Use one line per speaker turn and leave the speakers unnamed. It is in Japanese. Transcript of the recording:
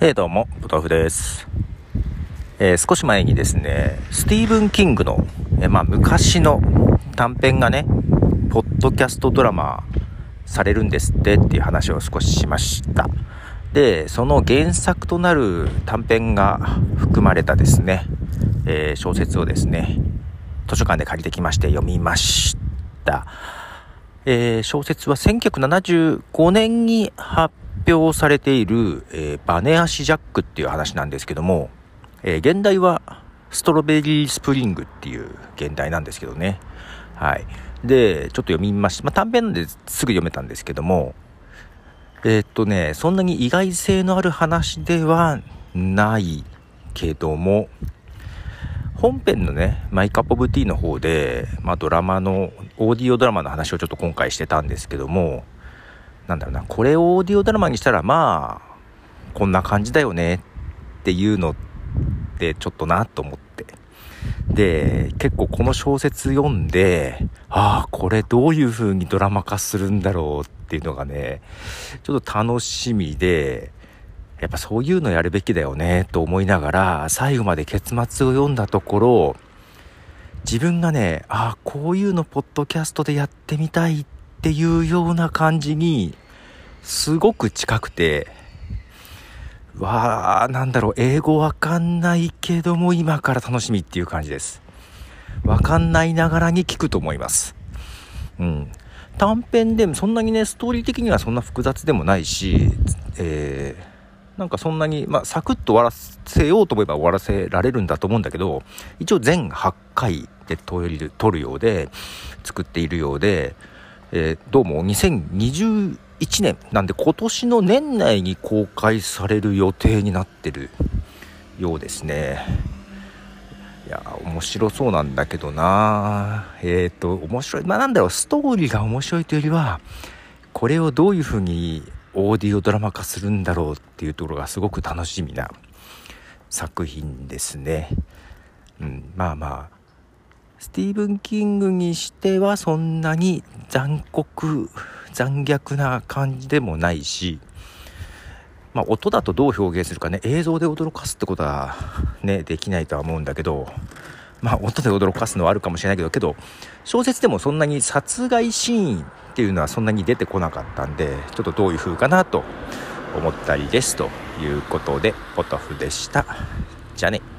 えー、どうも、ポトフです。えー、少し前にですね、スティーブン・キングの、えー、まあ、昔の短編がね、ポッドキャストドラマされるんですってっていう話を少ししました。で、その原作となる短編が含まれたですね、え小説をですね、図書館で借りてきまして読みました。え小説は1975年に発表表されている、えー、バネ足ジャックっていう話なんですけども、えー、現代はストロベリースプリングっていう現代なんですけどね。はい。で、ちょっと読みました。まあ、短編なんですぐ読めたんですけども、えー、っとね、そんなに意外性のある話ではないけども、本編のね、マイカップオブティーの方で、まあ、ドラマの、オーディオドラマの話をちょっと今回してたんですけども、なんだろうな、これをオーディオドラマにしたら、まあ、こんな感じだよねっていうのってちょっとなと思って。で、結構この小説読んで、ああ、これどういう風にドラマ化するんだろうっていうのがね、ちょっと楽しみで、やっぱそういうのやるべきだよねと思いながら、最後まで結末を読んだところ、自分がね、ああ、こういうのポッドキャストでやってみたいってっていうような感じに、すごく近くて、わー、なんだろう、英語わかんないけども今から楽しみっていう感じです。わかんないながらに聞くと思います。うん。短編でもそんなにね、ストーリー的にはそんな複雑でもないし、えー、なんかそんなに、まあ、サクッと終わらせようと思えば終わらせられるんだと思うんだけど、一応全8回で撮るようで、作っているようで、えー、どうも2021年なんで今年の年内に公開される予定になってるようですね。いや面白そうなんだけどな。えっ、ー、と面白いまあなんだろうストーリーが面白いというよりはこれをどういう風にオーディオドラマ化するんだろうっていうところがすごく楽しみな作品ですね。うんまあまあスティーブン・キングにしてはそんなに残酷、残虐な感じでもないし、まあ、音だとどう表現するかね、映像で驚かすってことはね、できないとは思うんだけど、まあ、音で驚かすのはあるかもしれないけど、けど、小説でもそんなに殺害シーンっていうのはそんなに出てこなかったんで、ちょっとどういう風かなと思ったりですということで、ポトフでした。じゃあね。